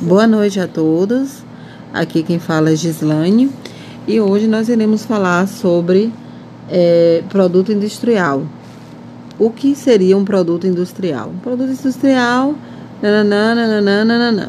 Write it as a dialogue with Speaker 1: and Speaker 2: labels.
Speaker 1: Boa noite a todos. Aqui quem fala é Gislane e hoje nós iremos falar sobre é, produto industrial. O que seria um produto industrial? Um produto industrial, nananã, nananã, nananã.